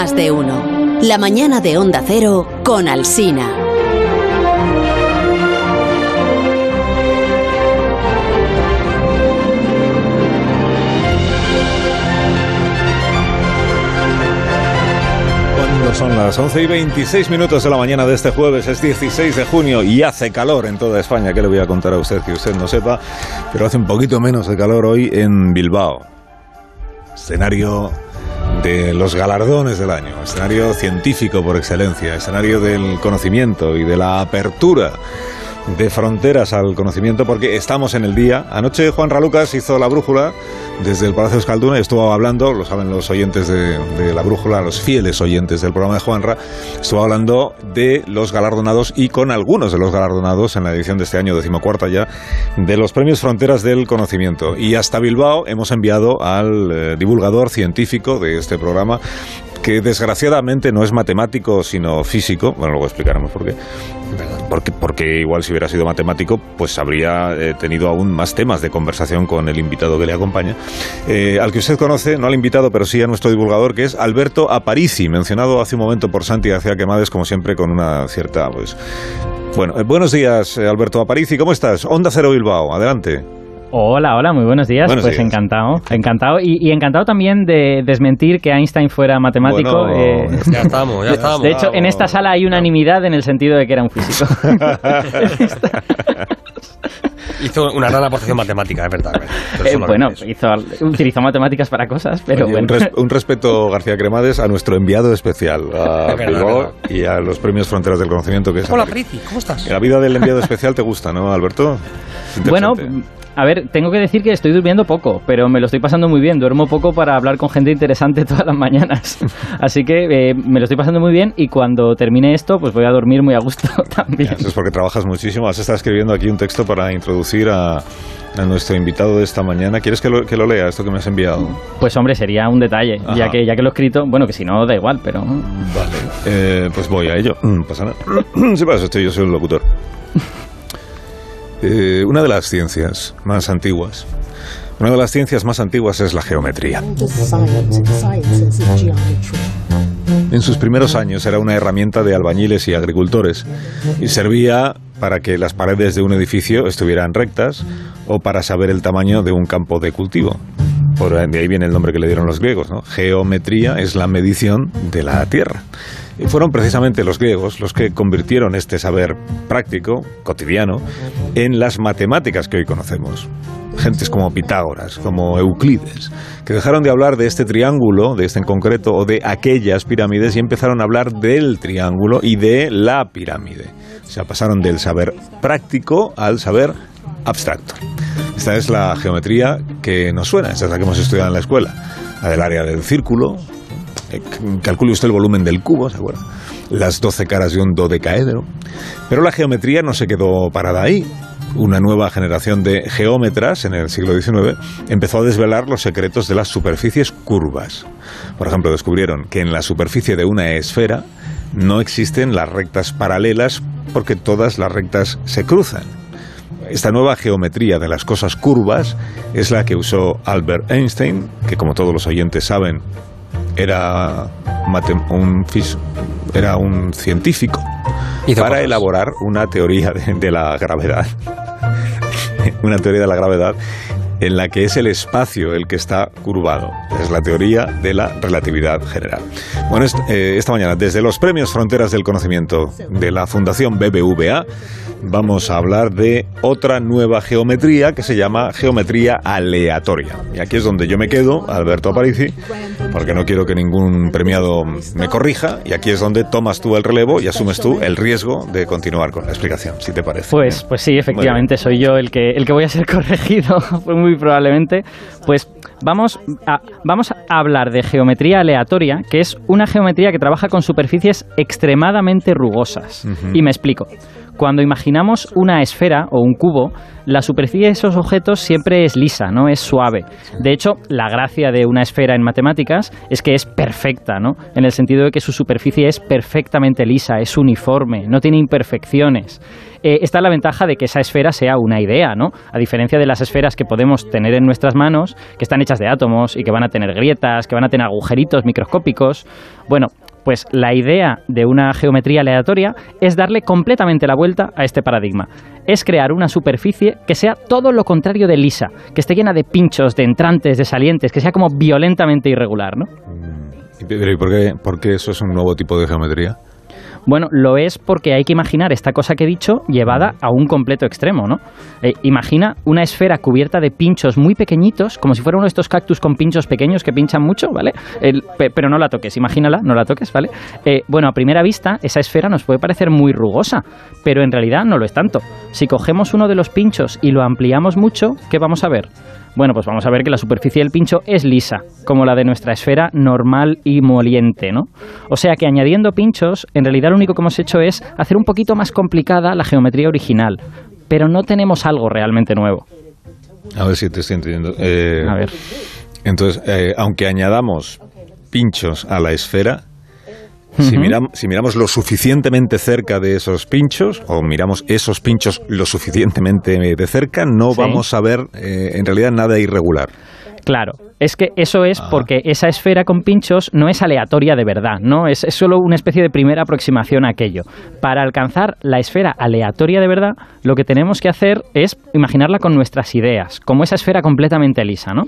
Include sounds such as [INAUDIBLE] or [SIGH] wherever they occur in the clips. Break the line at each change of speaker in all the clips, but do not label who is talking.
Más de uno. La mañana de Onda Cero con Alsina.
Son las 11 y 26 minutos de la mañana de este jueves, es 16 de junio y hace calor en toda España. ¿Qué le voy a contar a usted que usted no sepa? Pero hace un poquito menos de calor hoy en Bilbao. Escenario de los galardones del año, escenario científico por excelencia, escenario del conocimiento y de la apertura de fronteras al conocimiento porque estamos en el día. Anoche Juan Ralucas hizo la brújula desde el Palacio Escalduna y estuvo hablando, lo saben los oyentes de, de, la brújula, los fieles oyentes del programa de Juanra, estuvo hablando de los galardonados y con algunos de los galardonados en la edición de este año, decimocuarta ya, de los premios Fronteras del Conocimiento. Y hasta Bilbao hemos enviado al eh, divulgador científico de este programa, que desgraciadamente no es matemático sino físico, bueno, luego explicaremos por qué, porque, porque igual si hubiera sido matemático, pues habría eh, tenido aún más temas de conversación con el invitado que le acompaña, eh, al que usted conoce, no al invitado, pero sí a nuestro divulgador, que es Alberto Aparici, mencionado hace un momento por Santi García Quemades, como siempre, con una cierta, pues... Bueno, eh, buenos días, Alberto Aparici, ¿cómo estás? Onda Cero Bilbao, adelante.
Hola, hola, muy buenos días.
Buenos
pues
días.
encantado, encantado. Y, y, encantado también de desmentir que Einstein fuera matemático.
Bueno,
eh,
Ya [LAUGHS] estamos, ya estamos.
de hecho, en esta sala hay unanimidad en el sentido de que era un físico. [LAUGHS] [LAUGHS]
Hizo una gran aportación matemática, es verdad.
Eh, bueno, hizo, utilizó matemáticas para cosas, pero
Oye,
bueno.
un, res- un respeto, García Cremades, a nuestro enviado especial, a
Es verdad,
Bilbao
es
y a los premios Fronteras del Conocimiento que es
Hola. Priti, ¿cómo estás?
La vida del enviado especial te gusta, ¿no, Alberto?
Bueno. A ver, tengo que decir que estoy durmiendo poco, pero me lo estoy pasando muy bien. Duermo poco para hablar con gente interesante [LAUGHS] todas las mañanas. [LAUGHS] Así que eh, me lo estoy pasando muy bien y cuando termine esto, pues voy a dormir muy a gusto [LAUGHS] también.
Eso es porque trabajas muchísimo. Has estado escribiendo aquí un texto para introducir a, a nuestro invitado de esta mañana. ¿Quieres que lo, que lo lea, esto que me has enviado?
Pues hombre, sería un detalle,
Ajá.
ya que ya que lo he escrito, bueno, que si no da igual, pero
Vale. Eh, pues voy a ello. No pasa nada. [CLEARS THROAT] Sí, pasa, estoy, yo soy el locutor. Eh, una de las ciencias más antiguas. Una de las ciencias más antiguas es la geometría. En sus primeros años era una herramienta de albañiles y agricultores y servía para que las paredes de un edificio estuvieran rectas o para saber el tamaño de un campo de cultivo. Por de ahí viene el nombre que le dieron los griegos, ¿no? Geometría es la medición de la tierra. Y fueron precisamente los griegos los que convirtieron este saber práctico, cotidiano, en las matemáticas que hoy conocemos. Gentes como Pitágoras, como Euclides, que dejaron de hablar de este triángulo, de este en concreto, o de aquellas pirámides y empezaron a hablar del triángulo y de la pirámide. O sea, pasaron del saber práctico al saber abstracto. Esta es la geometría que nos suena, esta es la que hemos estudiado en la escuela. La del área del círculo, eh, calcule usted el volumen del cubo, ¿se acuerda? Las 12 caras de un dodecaedro. Pero la geometría no se quedó parada ahí. Una nueva generación de geómetras en el siglo XIX empezó a desvelar los secretos de las superficies curvas. Por ejemplo, descubrieron que en la superficie de una esfera no existen las rectas paralelas porque todas las rectas se cruzan. Esta nueva geometría de las cosas curvas es la que usó Albert Einstein, que como todos los oyentes saben, era, un, era un científico, para
cosas.
elaborar una teoría de, de la gravedad. [LAUGHS] una teoría de la gravedad en la que es el espacio el que está curvado. Es la teoría de la relatividad general. Bueno, eh, esta mañana, desde los premios Fronteras del Conocimiento de la Fundación BBVA, vamos a hablar de otra nueva geometría que se llama geometría aleatoria. Y aquí es donde yo me quedo, Alberto Aparici, porque no quiero que ningún premiado me corrija, y aquí es donde tomas tú el relevo y asumes tú el riesgo de continuar con la explicación, si te parece.
Pues, pues sí, efectivamente, soy yo el que, el que voy a ser [LAUGHS] corregido, [LAUGHS] muy probablemente. Pues vamos a, vamos a hablar de geometría aleatoria, que es una geometría que trabaja con superficies extremadamente rugosas. Y me explico. Cuando imaginamos una esfera o un cubo, la superficie de esos objetos siempre es lisa, ¿no? Es suave. De hecho, la gracia de una esfera en matemáticas es que es perfecta, ¿no? En el sentido de que su superficie es perfectamente lisa, es uniforme, no tiene imperfecciones. Eh, está la ventaja de que esa esfera sea una idea, ¿no? A diferencia de las esferas que podemos tener en nuestras manos, que están hechas de átomos y que van a tener grietas, que van a tener agujeritos microscópicos. Bueno, pues la idea de una geometría aleatoria es darle completamente la vuelta a este paradigma. Es crear una superficie que sea todo lo contrario de lisa, que esté llena de pinchos, de entrantes, de salientes, que sea como violentamente irregular, ¿no?
¿Y pero ¿y por qué, por qué eso es un nuevo tipo de geometría?
Bueno, lo es porque hay que imaginar esta cosa que he dicho llevada a un completo extremo, ¿no? Eh, imagina una esfera cubierta de pinchos muy pequeñitos, como si fuera uno de estos cactus con pinchos pequeños que pinchan mucho, ¿vale? Pero no la toques, imagínala, no la toques, ¿vale? Eh, bueno, a primera vista, esa esfera nos puede parecer muy rugosa, pero en realidad no lo es tanto. Si cogemos uno de los pinchos y lo ampliamos mucho, ¿qué vamos a ver? Bueno, pues vamos a ver que la superficie del pincho es lisa, como la de nuestra esfera normal y moliente, ¿no? O sea que añadiendo pinchos, en realidad lo único que hemos hecho es hacer un poquito más complicada la geometría original, pero no tenemos algo realmente nuevo.
A ver si te estoy entendiendo. Eh,
A ver.
Entonces, eh, aunque añadamos pinchos a la esfera, si, miramos lo suficientemente cerca de esos pinchos, o miramos esos pinchos lo suficientemente de cerca, no
Sí.
vamos a ver eh, en realidad nada irregular.
Claro, es que eso es
Ah.
porque esa esfera con pinchos no es aleatoria de verdad, ¿no? Es, es solo una especie de primera aproximación a aquello. Para alcanzar la esfera aleatoria de verdad, lo que tenemos que hacer es imaginarla con nuestras ideas, como esa esfera completamente lisa, ¿no?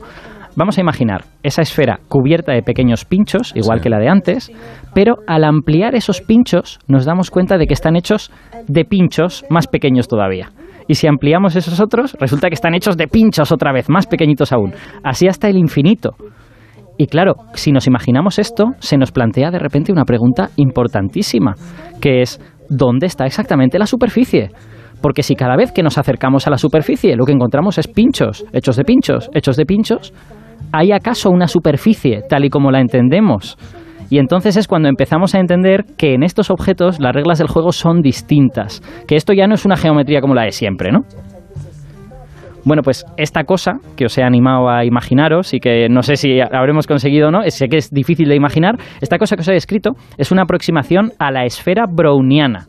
Vamos a imaginar esa esfera cubierta de pequeños pinchos, igual
Sí.
que la de antes, pero al ampliar esos pinchos nos damos cuenta de que están hechos de pinchos más pequeños todavía. Y si ampliamos esos otros, resulta que están hechos de pinchos otra vez, más pequeñitos aún. Así hasta el infinito. Y claro, si nos imaginamos esto, se nos plantea de repente una pregunta importantísima, que es, ¿dónde está exactamente la superficie? Porque si cada vez que nos acercamos a la superficie lo que encontramos es pinchos, hechos de pinchos, hechos de pinchos, ¿hay acaso una superficie tal y como la entendemos? Y entonces es cuando empezamos a entender que en estos objetos las reglas del juego son distintas, que esto ya no es una geometría como la de siempre, ¿no? Bueno, pues esta cosa que os he animado a imaginaros y que no sé si habremos conseguido o no, sé que es difícil de imaginar, esta cosa que os he descrito es una aproximación a la esfera browniana,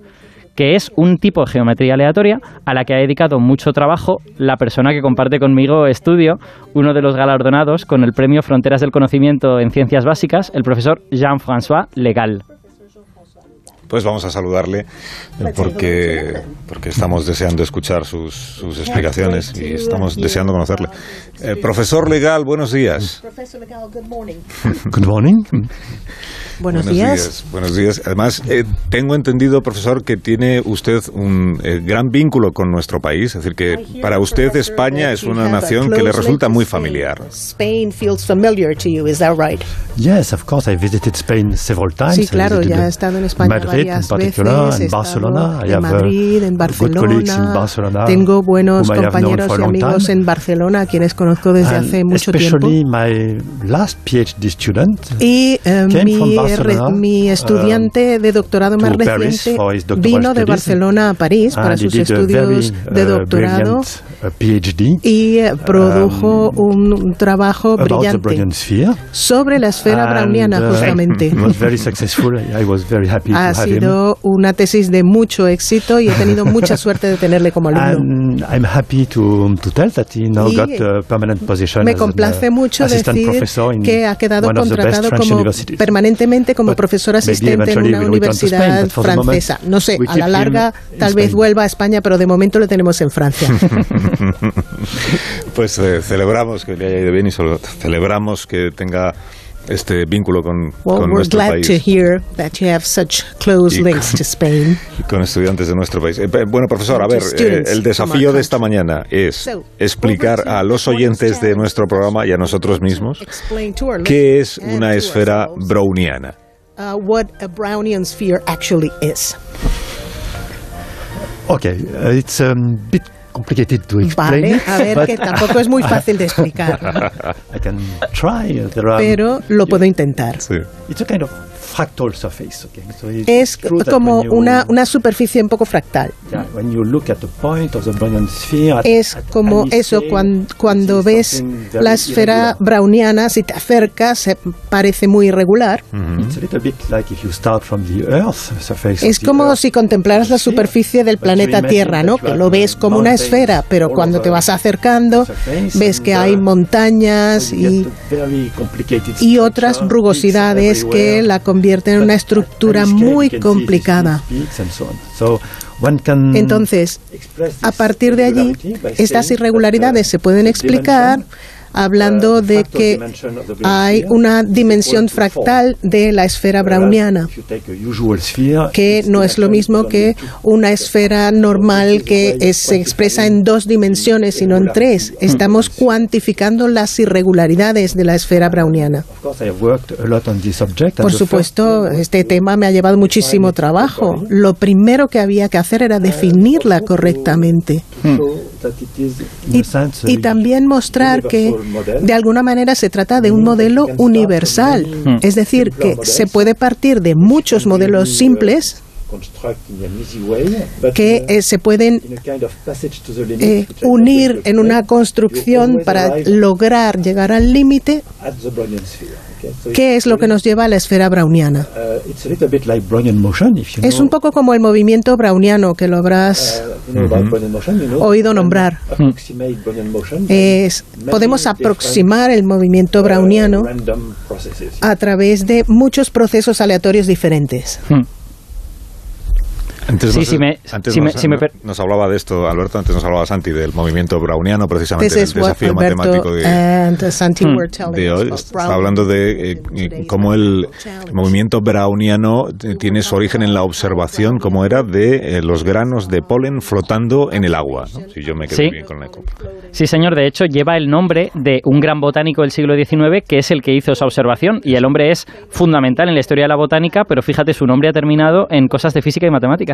que es un tipo de geometría aleatoria a la que ha dedicado mucho trabajo la persona que comparte conmigo estudio, uno de los galardonados con el Premio Fronteras del Conocimiento en Ciencias Básicas, el profesor Jean-François Legal.
Pues vamos a saludarle eh, porque, porque estamos deseando escuchar sus, sus explicaciones y estamos deseando conocerle. Eh, profesor legal, buenos días.
Professor Legal, good morning. [LAUGHS]
Good morning.
Buenos, días.
Buenos días. Además, eh, tengo entendido, profesor, que tiene usted un eh, gran vínculo con nuestro país. Es decir, que para usted España es una nación que le resulta muy familiar.
Spain feels familiar to you, is that right?
Yes, of course. I visited Spain several times.
Sí, claro, ya he estado en España
Madrid
varias
in particular,
veces. estado
Barcelona.
En
uh,
Madrid, en Barcelona. Tengo buenos compañeros y amigos en Barcelona, a quienes conozco desde hace mucho tiempo.
my last PhD student.
Y
came
mi, mi estudiante de doctorado más reciente vino de. Barcelona a París para sus estudios
very,
de
uh,
doctorado
uh, PhD
y eh, produjo un trabajo brillante sobre la esfera browniana
uh,
justamente. [LAUGHS]
It was very successful. I was very happy to [LAUGHS]
Ha
have him.
Sido una tesis de mucho éxito y he tenido mucha [LAUGHS] suerte de tenerle como alumno.
And I'm happy to, to tell that he now
Y
got a permanent position
Me
as an,
complace
uh,
mucho
assistant
decir
professor in
que ha quedado
one of the best
contratado
French
como
universities.
permanentemente como
But
profesor asistente en una
Spain,
universidad
moment,
francesa. No sé, a la larga tal vez
Spain.
vuelva a España, pero de momento lo tenemos en Francia. [LAUGHS] [LAUGHS]
Pues eh, celebramos que le haya ido bien y solo celebramos que tenga este vínculo con,
Well,
con
we're
nuestro
glad
país
to hear that you have such close
Y
links
con-
to Spain. [LAUGHS]
y con estudiantes de nuestro país. Eh, bueno, profesor, a ver, eh, el desafío de esta mañana es explicar a los oyentes de nuestro programa y a nosotros mismos
Explain to our
qué es una esfera browniana.
uh, what a Brownian sphere actually is.
Okay, uh, it's a bit complicated to explain
Vale, a [LAUGHS] ver, que tampoco es muy fácil de explicar, [LAUGHS]
I can try. There are,
pero lo puedo intentar.
Sí.
it's a kind of fractal surface. Okay? So it's
Es como
when you-
una, una superficie un poco fractal.
Yeah, when you look at the point of the Brownian sphere, at-
Es como eso, cuando
is
ves la esfera
irregular.
browniana, si te acercas, parece muy irregular.
It's a little bit like if you start from the Earth surface.
Es como si contemplaras la superficie del planeta Tierra, ¿no?
you
Que lo ves como una esfera, pero cuando te vas acercando, ves
and,
que hay montañas y, y otras rugosidades que la convierten en
But
una estructura muy complicada. Entonces, a partir de allí, estas irregularidades se pueden explicar hablando
uh,
de que hay una dimensión fractal de la esfera browniana. que no es lo mismo
is
que una esfera normal que es- se expresa en dos dimensiones, sino en tres. Estamos cuantificando las irregularidades de la esfera browniana. Por supuesto, este tema me ha llevado muchísimo trabajo. Lo primero que había que hacer era definirla correctamente y también mostrar que de alguna manera se trata de un modelo universal. Es decir, que se puede partir de muchos modelos simples que eh, se pueden eh, unir en una construcción para lograr llegar al límite, que es lo que nos lleva a la esfera browniana. Es un poco como el movimiento browniano, que lo habrás oído nombrar. Es, podemos aproximar el movimiento browniano a través de muchos procesos aleatorios diferentes.
Hmm.
Antes,
Sí,
nos,
si me-
antes
si me-
nos,
si me per-
nos hablaba de esto, Alberto, antes nos hablaba Santi del movimiento browniano, precisamente del desafío matemático
Alberto
de,
Santi
Hmm.
telling
de
us
hoy. Está hablando de eh, eh, cómo el movimiento browniano t- tiene su origen en la observación, como era, de eh, los granos de polen flotando en el agua. ¿no? Si yo me quedo
Sí.
bien con la eco.
Sí, señor. De hecho, lleva el nombre de un gran botánico del siglo XIX que es el que hizo esa observación. Y el hombre es fundamental en la historia de la botánica, pero fíjate, su nombre ha terminado en cosas de física y matemáticas.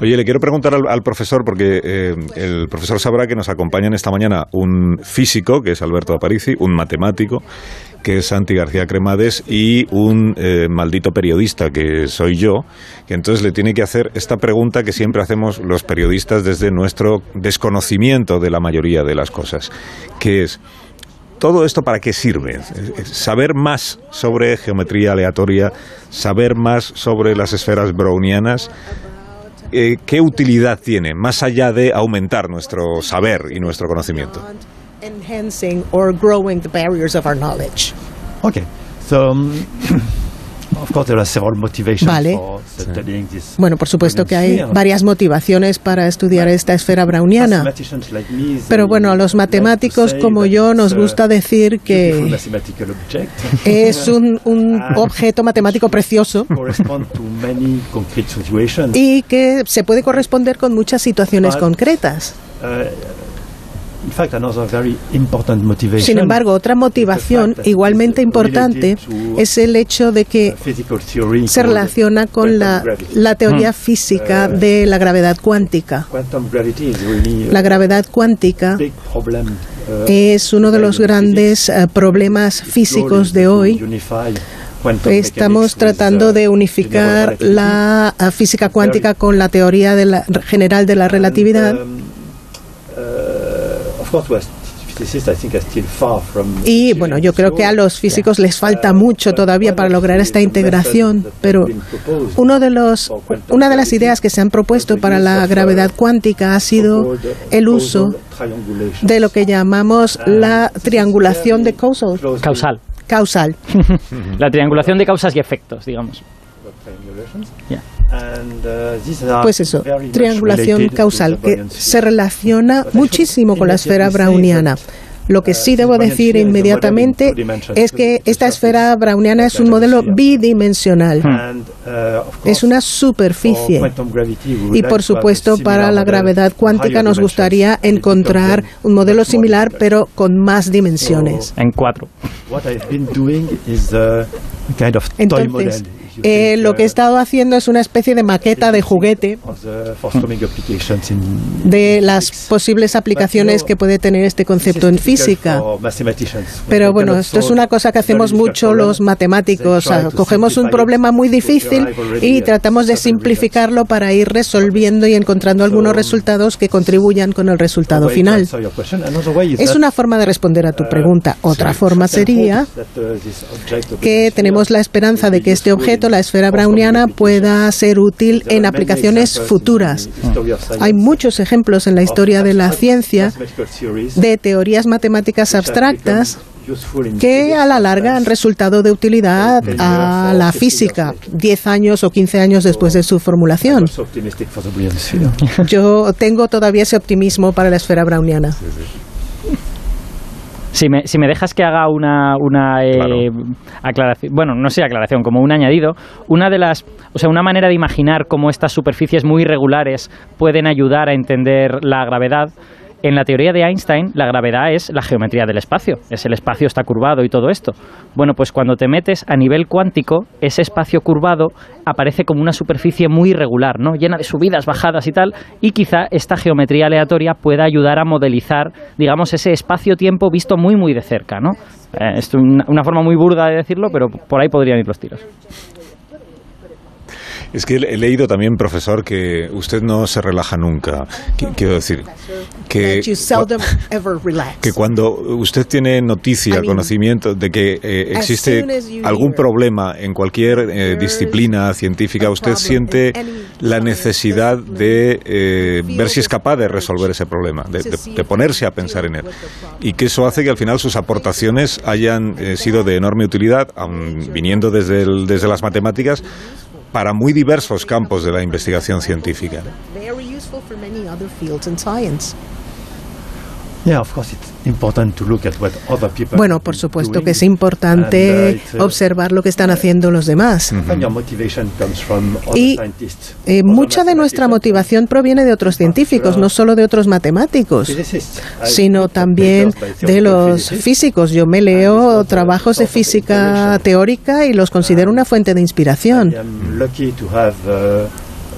Oye, le quiero preguntar al, al profesor, porque eh, el profesor sabrá que nos acompañan esta mañana un físico, que es Alberto Aparici, un matemático, que es Santi García Cremades, y un eh, maldito periodista, que soy yo, que entonces le tiene que hacer esta pregunta que siempre hacemos los periodistas desde nuestro desconocimiento de la mayoría de las cosas, que es... ¿Todo esto para qué sirve? Saber más sobre geometría aleatoria, saber más sobre las esferas brownianas, eh, ¿qué utilidad tiene más allá de aumentar nuestro saber y nuestro conocimiento?
Enhancing or growing the barriers of our knowledge.
Okay. So,
Vale.
for studying this.
Bueno, por supuesto que hay varias motivaciones para estudiar esta esfera browniana. Pero bueno, a los
like to
matemáticos como yo nos
a
gusta decir que
mathematical object.
es un, un [LAUGHS] objeto matemático precioso
correspond to many concrete situations.
y que se puede corresponder con muchas situaciones concretas. Sin embargo, otra motivación igualmente importante es el hecho de que se relaciona con la, la teoría física de la gravedad cuántica. La gravedad cuántica
uh,
es uno de los grandes eh, problemas físicos de hoy. Estamos tratando
uh,
de unificar la física cuántica con la teoría de la, general de la relatividad.
And, um, uh, of course, we're physicists, I think, are still far from
Y bueno, yo creo que a los físicos les falta mucho todavía para lograr esta integración, pero uno de los, una de las ideas que se han propuesto para la gravedad cuántica ha sido el uso de lo que llamamos la triangulación de causal.
Causal.
causal. [LAUGHS] [LAUGHS]
La triangulación de causas y efectos, digamos. Ya.
Pues eso, triangulación causal, que se relaciona muchísimo con la esfera browniana. Lo que sí debo decir inmediatamente es que esta esfera browniana es un modelo bidimensional. Es una superficie. Y por supuesto, para la gravedad cuántica nos gustaría encontrar un modelo similar, pero con más dimensiones.
En cuatro.
Entonces, eh, lo que he estado haciendo es una especie de maqueta de juguete de las posibles aplicaciones que puede tener este concepto en física. Pero bueno, esto es una cosa que hacemos mucho los matemáticos. cogemos un problema muy difícil y tratamos de simplificarlo para ir resolviendo y encontrando algunos resultados que contribuyan con el resultado final. Es una forma de responder a tu pregunta. Otra forma sería que tenemos la esperanza de que este objeto, la esfera browniana, pueda ser útil en aplicaciones futuras. Hay muchos ejemplos en la historia de la ciencia de teorías matemáticas abstractas que a la larga han resultado de utilidad a la física 10 años o 15 años después de su formulación. Yo tengo todavía ese optimismo para la esfera browniana.
Si me, si me dejas que haga una, una eh, aclaración, bueno, no sé aclaración, como un añadido, una de las, o sea, una manera de imaginar cómo estas superficies muy irregulares pueden ayudar a entender la gravedad en la teoría de Einstein, la gravedad es la geometría del espacio, es el espacio está curvado y todo esto. Bueno, pues cuando te metes a nivel cuántico, ese espacio curvado aparece como una superficie muy irregular, ¿no? Llena de subidas, bajadas y tal, y quizá esta geometría aleatoria pueda ayudar a modelizar, digamos, ese espacio-tiempo visto muy muy de cerca, ¿no? Eh, es una forma muy burda de decirlo, pero por ahí podrían ir los tiros.
Es que he leído también, profesor, que usted no se relaja nunca. Quiero decir, que, que cuando usted tiene noticia, conocimiento de que eh, existe algún problema en cualquier eh, disciplina científica, usted siente la necesidad de eh, ver si es capaz de resolver ese problema, de, ponerse a pensar en él. Y que eso hace que al final sus aportaciones hayan sido de enorme utilidad, aun viniendo desde, desde las matemáticas, para muy diversos campos de la investigación científica.
Bueno, por supuesto que es importante uh, observar lo que están haciendo los demás. Y eh, mucha de nuestra motivación proviene de otros científicos, no solo de otros matemáticos, sino también de los físicos. Yo me leo trabajos de física teórica y los considero una fuente de inspiración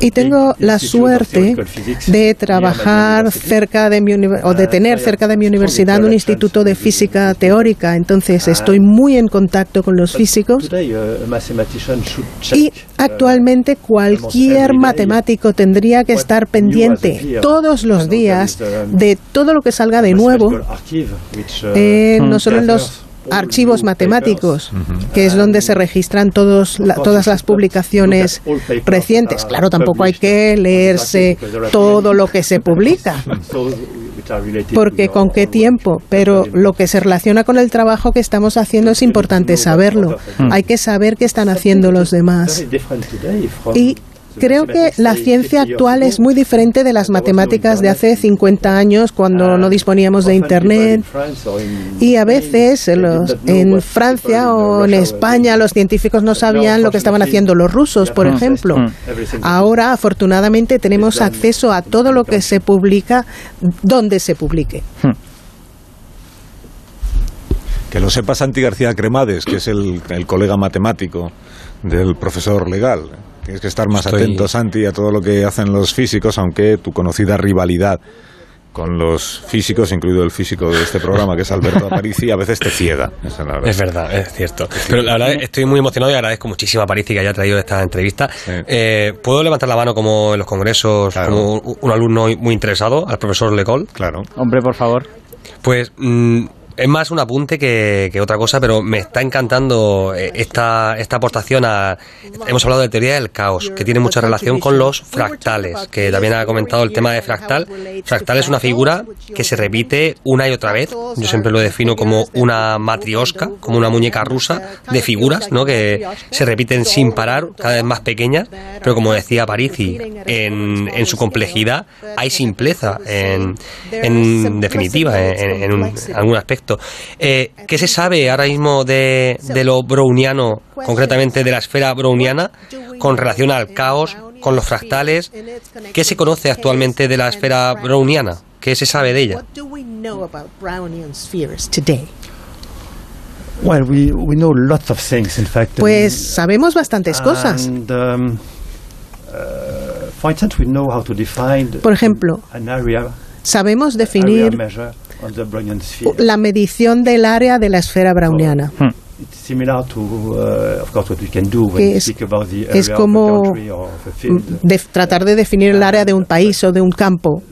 y tengo la suerte de trabajar cerca de mi o de tener cerca de mi universidad un instituto de física teórica. Entonces estoy muy en contacto con los físicos. y actualmente cualquier matemático tendría que estar pendiente todos los días de todo lo que salga de nuevo, eh, no solo en los archivos matemáticos, que es donde se registran todos todas las publicaciones recientes. Claro, tampoco hay que leerse todo lo que se publica, [LAUGHS] porque con qué tiempo, pero lo que se relaciona con el trabajo que estamos haciendo es importante saberlo. Hay que saber qué están haciendo los demás. Y Creo que la ciencia actual es muy diferente de las matemáticas de hace 50 años cuando no disponíamos de Internet. Y a veces en Francia o en España los científicos no sabían lo que estaban haciendo los rusos, por ejemplo. Ahora, afortunadamente, tenemos acceso a todo lo que se publica donde se publique.
Que lo sepa Santi García Cremades, que es el colega matemático del profesor legal. Tienes que estar más atento, Santi, a todo lo que hacen los físicos, aunque tu conocida rivalidad con los físicos, incluido el físico de este programa, que es Alberto Aparici, a veces te ciega.
es, verdad. es cierto. Pero la verdad estoy muy emocionado y agradezco muchísimo a Aparici que haya traído esta entrevista. Eh, ¿Puedo levantar la mano como en los congresos, como un alumno muy interesado, al profesor Lecol?
Claro.
Hombre, por favor.
Pues mm, es más un apunte que, otra cosa, pero me está encantando eh, esta, esta aportación a... Hemos hablado de teoría del caos, que tiene mucha relación con los fractales, que también ha comentado el tema de fractal. Fractal es una figura que se repite una y otra vez. Yo siempre lo defino como una matriosca, como una muñeca rusa de figuras, ¿no? Que se repiten sin parar, cada vez más pequeñas, pero como decía Parisi, en, en su complejidad hay simpleza, en, en definitiva, en, en algún aspecto. Eh, ¿Qué se sabe ahora mismo de, lo browniano, concretamente de la esfera browniana, con relación al caos, con los fractales? ¿Qué se conoce actualmente de la esfera browniana? ¿Qué se sabe de ella?
Pues sabemos bastantes cosas. Um, uh, Por ejemplo, sabemos definir la medición del área de la esfera browniana. Hmm. es, como tratar de definir el área de un país o de un campo.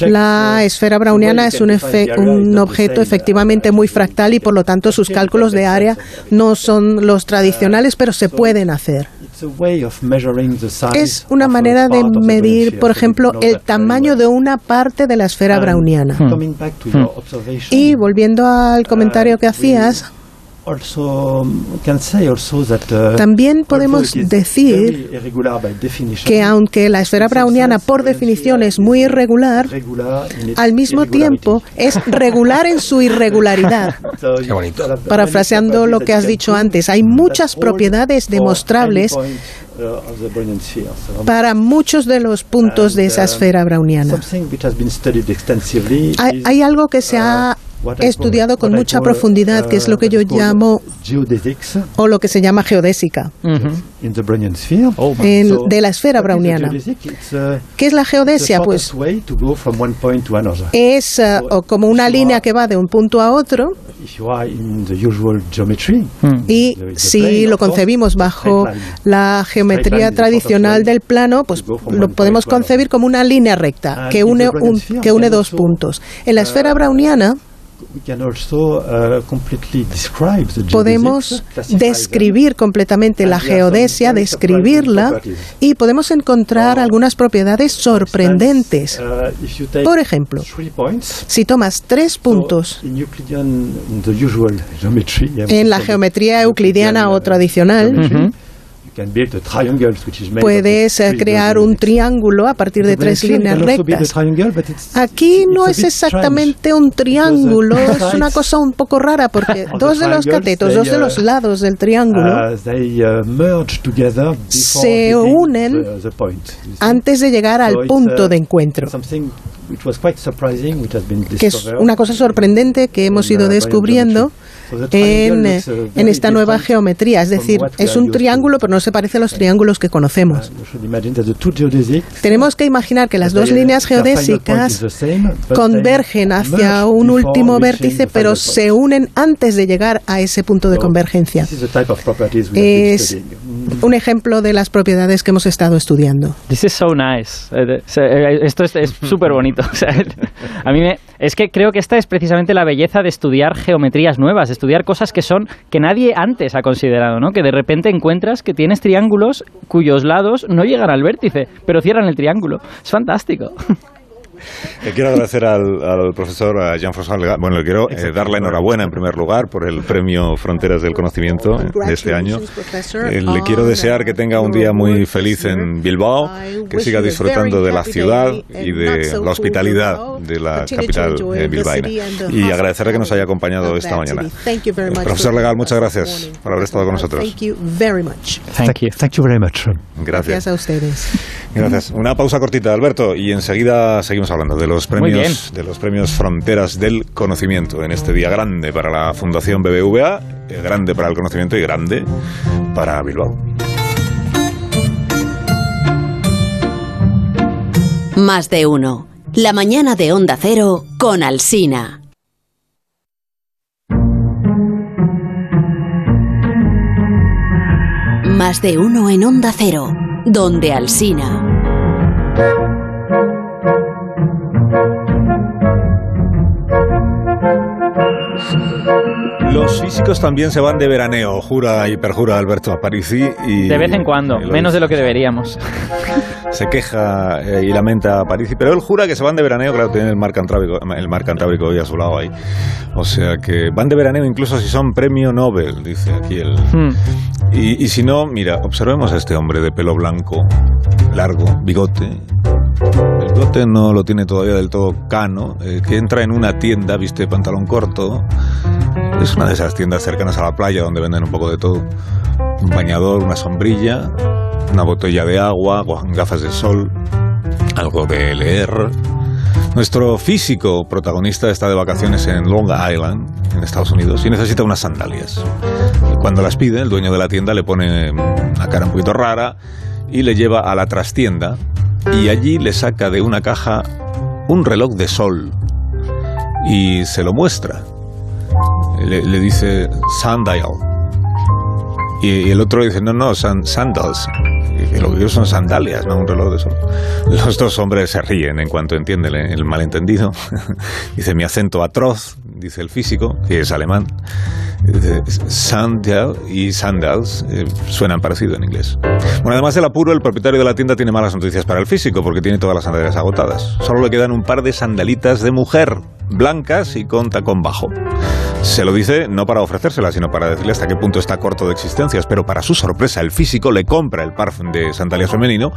La esfera browniana es un, un, objeto efectivamente muy fractal y por lo tanto sus cálculos de área no son los tradicionales, pero se pueden hacer. Es una manera de medir, por ejemplo, el tamaño de una parte de la esfera browniana. Y volviendo al comentario que hacías, Uh, También podemos decir que aunque la esfera browniana por definición es muy irregular, al mismo tiempo es regular en su irregularidad. [LAUGHS] Parafraseando lo que has dicho antes, hay muchas propiedades demostrables uh, para muchos de los puntos de esa uh, esfera browniana. Hay, hay algo que se ha He estudiado con mucha profundidad, que es lo que yo llamo, o lo que se llama geodésica, oh, de la esfera browniana. ¿Qué es la geodesia? Pues es uh, como una línea que va de un punto a otro. Y si lo concebimos bajo la geometría tradicional del plano, pues lo podemos concebir como una línea recta que une, que une dos puntos. En la esfera browniana, Uh, podemos describir completamente la geodesia, describirla y podemos encontrar algunas propiedades sorprendentes. Uh, Por ejemplo, si tomas tres puntos en la geometría euclidiana o tradicional, Puedes crear un triángulo a partir de tres líneas rectas. Aquí no es exactamente un triángulo, es una cosa un poco rara porque [LAUGHS] dos de los catetos, dos de los uh, lados del triángulo uh, uh, se unen antes de llegar al punto de encuentro. que es una cosa sorprendente que hemos ido descubriendo en, en esta nueva geometría. Es decir, es un triángulo, pero no se parece a los triángulos que conocemos. Tenemos que imaginar que las dos líneas geodésicas convergen hacia un último vértice, pero se unen antes de llegar a ese punto de convergencia. Es un ejemplo de las propiedades que hemos estado estudiando.
This is so nice. Eh, eh, esto es súper bonito. [LAUGHS] [LAUGHS] a mí me, es que creo que esta es precisamente la belleza de estudiar geometrías nuevas, estudiar cosas que son que nadie antes ha considerado, ¿no? Que de repente encuentras que tienes triángulos cuyos lados no llegan al vértice, pero cierran el triángulo. Es fantástico. [LAUGHS]
Le quiero agradecer al, profesor Jean-François Bueno, le quiero eh, dar la enhorabuena en primer lugar por el premio Fronteras del Conocimiento de este año. Eh, le quiero desear que tenga un día muy feliz en Bilbao, que siga disfrutando de la ciudad y de la hospitalidad de la capital eh, bilbaína. Y agradecerle que nos haya acompañado esta mañana. Profesor Legal, muchas gracias por haber estado con nosotros.
Gracias a ustedes.
Gracias. Una pausa cortita, Alberto, y enseguida seguimos hablando de los premios de los premios Fronteras del Conocimiento en este día grande para la Fundación BBVA, eh, grande para el conocimiento y grande para Bilbao.
Más de uno. La mañana de Onda Cero con Alsina. Más de uno en Onda Cero, donde Alsina.
Los físicos también se van de veraneo, jura y perjura Alberto Aparici. Y,
de vez en cuando, menos de lo que deberíamos. [LAUGHS]
Se queja eh, y lamenta a Parisi, pero él jura que se van de veraneo, claro, tiene el mar Cantábrico, el mar Cantábrico hoy a su lado ahí. O sea que van de veraneo incluso si son premio Nobel, dice aquí él. Hmm. Y, y si no, mira, observemos a este hombre de pelo blanco, largo, bigote, el bigote no lo tiene todavía del todo cano, eh, que entra en una tienda, viste pantalón corto, es una de esas tiendas cercanas a la playa donde venden un poco de todo. Un bañador, una sombrilla, una botella de agua, gafas de sol, algo de leer. Nuestro físico protagonista está de vacaciones en Long Island, en Estados Unidos, y necesita unas sandalias. cuando las pide, el dueño de la tienda le pone una cara un poquito rara y le lleva a la trastienda y allí le saca de una caja un reloj de sol y se lo muestra. Le, dice Sundial. Y, el otro le dice, no, no, sandals lo que son sandalias, no un reloj de sol. Los dos hombres se ríen en cuanto entienden el malentendido. [LAUGHS] dice mi acento atroz, dice el físico, que es alemán. Sandal y sandals eh, suenan parecido en inglés. Bueno, además del apuro, el propietario de la tienda tiene malas noticias para el físico porque tiene todas las sandalias agotadas. Solo le quedan un par de sandalitas de mujer, blancas y con tacón bajo. Se lo dice no para ofrecérsela, sino para decirle hasta qué punto está corto de existencias, pero para su sorpresa, el físico le compra el par de sandalias femenino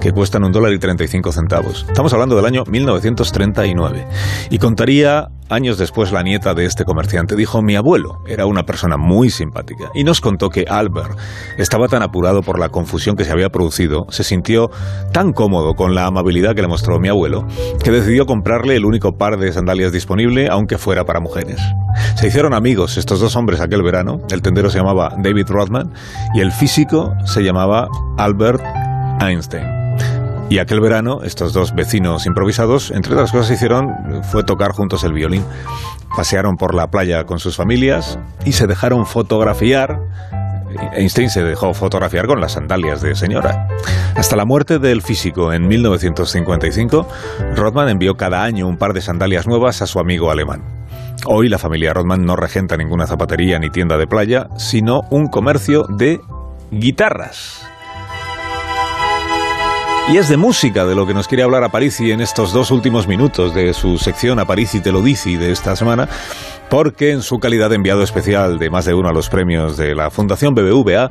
que cuestan un dólar y 35 centavos. Estamos hablando del año 1939. Y contaría Años después, la nieta de este comerciante dijo, mi abuelo era una persona muy simpática y nos contó que Albert estaba tan apurado por la confusión que se había producido, se sintió tan cómodo con la amabilidad que le mostró mi abuelo, que decidió comprarle el único par de sandalias disponible, aunque fuera para mujeres. Se hicieron amigos estos dos hombres aquel verano, el tendero se llamaba David Rothman y el físico se llamaba Albert Einstein. Y aquel verano, estos dos vecinos improvisados, entre otras cosas, hicieron fue tocar juntos el violín. Pasearon por la playa con sus familias y se dejaron fotografiar. Einstein se dejó fotografiar con las sandalias de señora. Hasta la muerte del físico en 1955, Rothman envió cada año un par de sandalias nuevas a su amigo alemán. Hoy la familia Rothman no regenta ninguna zapatería ni tienda de playa, sino un comercio de guitarras. Y es de música de lo que nos quiere hablar Aparici en estos dos últimos minutos de su sección Aparici te lo dice de esta semana, porque en su calidad de enviado especial de más de uno a los premios de la Fundación BBVA,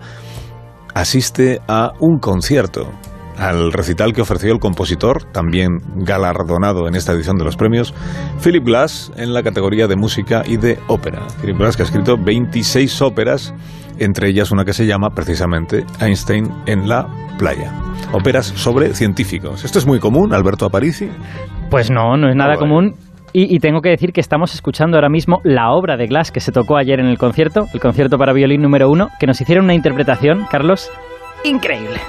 asiste a un concierto al recital que ofreció el compositor, también galardonado en esta edición de los premios, Philip Glass, en la categoría de música y de ópera. Philip Glass que ha escrito 26 óperas, entre ellas una que se llama precisamente Einstein en la playa óperas sobre científicos. ¿Esto es muy común, Alberto Aparici?
Pues no, no es nada común. Y, y, tengo que decir que estamos escuchando ahora mismo la obra de Glass que se tocó ayer en el concierto, el concierto para violín número uno, que nos hicieron una interpretación, Carlos, increíble.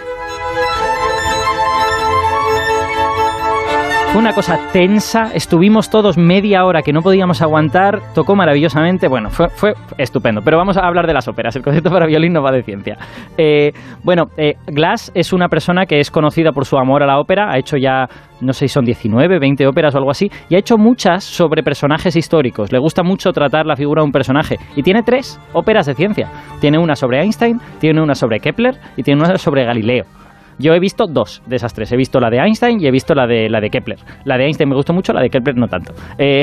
Una cosa tensa, estuvimos todos media hora que no podíamos aguantar, tocó maravillosamente, bueno, fue, fue estupendo. Pero vamos a hablar de las óperas, el concierto para violín no va de ciencia. Eh, bueno, eh, Glass es una persona que es conocida por su amor a la ópera, ha hecho ya, no sé si son 19, 20 óperas o algo así, y ha hecho muchas sobre personajes históricos. Le gusta mucho tratar la figura de un personaje, y tiene tres óperas de ciencia. Tiene una sobre Einstein, tiene una sobre Kepler y tiene una sobre Galileo. Yo he visto dos de esas tres. He visto la de Einstein y he visto la de, la de Kepler. La de Einstein me gustó mucho, la de Kepler no tanto. Eh,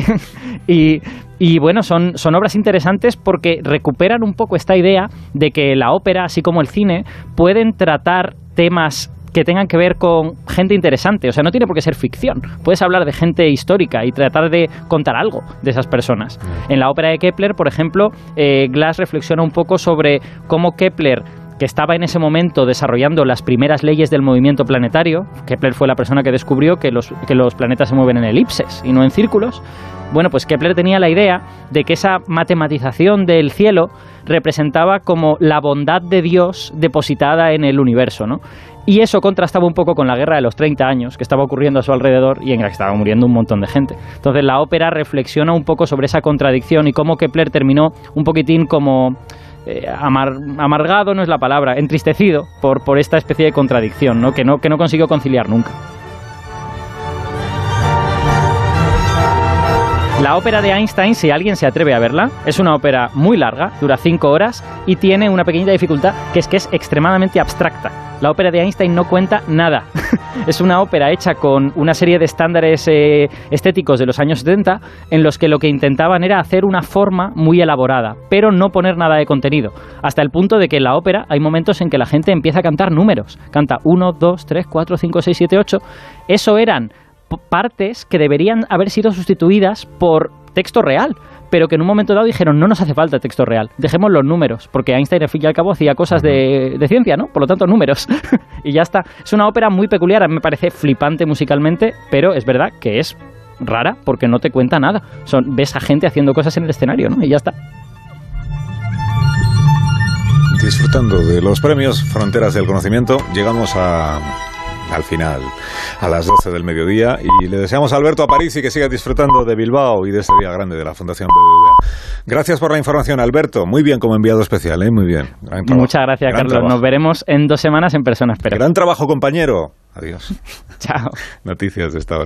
[LAUGHS] y, bueno, son, son obras interesantes porque recuperan un poco esta idea de que la ópera, así como el cine, pueden tratar temas que tengan que ver con gente interesante. O sea, no tiene por qué ser ficción. Puedes hablar de gente histórica y tratar de contar algo de esas personas. Mm. En la ópera de Kepler, por ejemplo, eh, Glass reflexiona un poco sobre cómo Kepler que estaba en ese momento desarrollando las primeras leyes del movimiento planetario, Kepler fue la persona que descubrió que los, que los planetas se mueven en elipses y no en círculos, bueno, pues Kepler tenía la idea de que esa matematización del cielo representaba como la bondad de Dios depositada en el universo, ¿no? Y eso contrastaba un poco con la guerra de los 30 años que estaba ocurriendo a su alrededor y en la que estaba muriendo un montón de gente. Entonces la ópera reflexiona un poco sobre esa contradicción y cómo Kepler terminó un poquitín como eh, amargado no es la palabra, entristecido por, por esta especie de contradicción, ¿no? Que, no, que no consiguió conciliar nunca. La ópera de Einstein, si alguien se atreve a verla, es una ópera muy larga, dura cinco horas y tiene una pequeña dificultad que es que es extremadamente abstracta. La ópera de Einstein no cuenta nada. [LAUGHS] es una ópera hecha con una serie de estándares eh, estéticos de los años 70 en los que lo que intentaban era hacer una forma muy elaborada, pero no poner nada de contenido. Hasta el punto de que en la ópera hay momentos en que la gente empieza a cantar números. Canta 1, 2, 3, 4, 5, 6, 7, 8. Eso eran partes que deberían haber sido sustituidas por texto real, pero que en un momento dado dijeron no nos hace falta texto real, dejemos los números, porque Einstein al fin y al cabo hacía cosas de, de ciencia, ¿no? Por lo tanto, números. [LAUGHS] y ya está. Es una ópera muy peculiar, a mí me parece flipante musicalmente, pero es verdad que es rara porque no te cuenta nada. Son, ves a gente haciendo cosas en el escenario, ¿no? Y ya está.
Disfrutando de los premios Fronteras del Conocimiento, llegamos a al final, a las 12 del mediodía. Y le deseamos a Alberto a París y que siga disfrutando de Bilbao y de este día grande de la Fundación BBVA. Gracias por la información, Alberto. Muy bien como enviado especial, ¿eh? Muy bien.
Muchas gracias, Carlos. Nos veremos en dos semanas en persona, espero.
Gran trabajo, compañero. Adiós. [LAUGHS]
Chao.
Noticias de esta hora.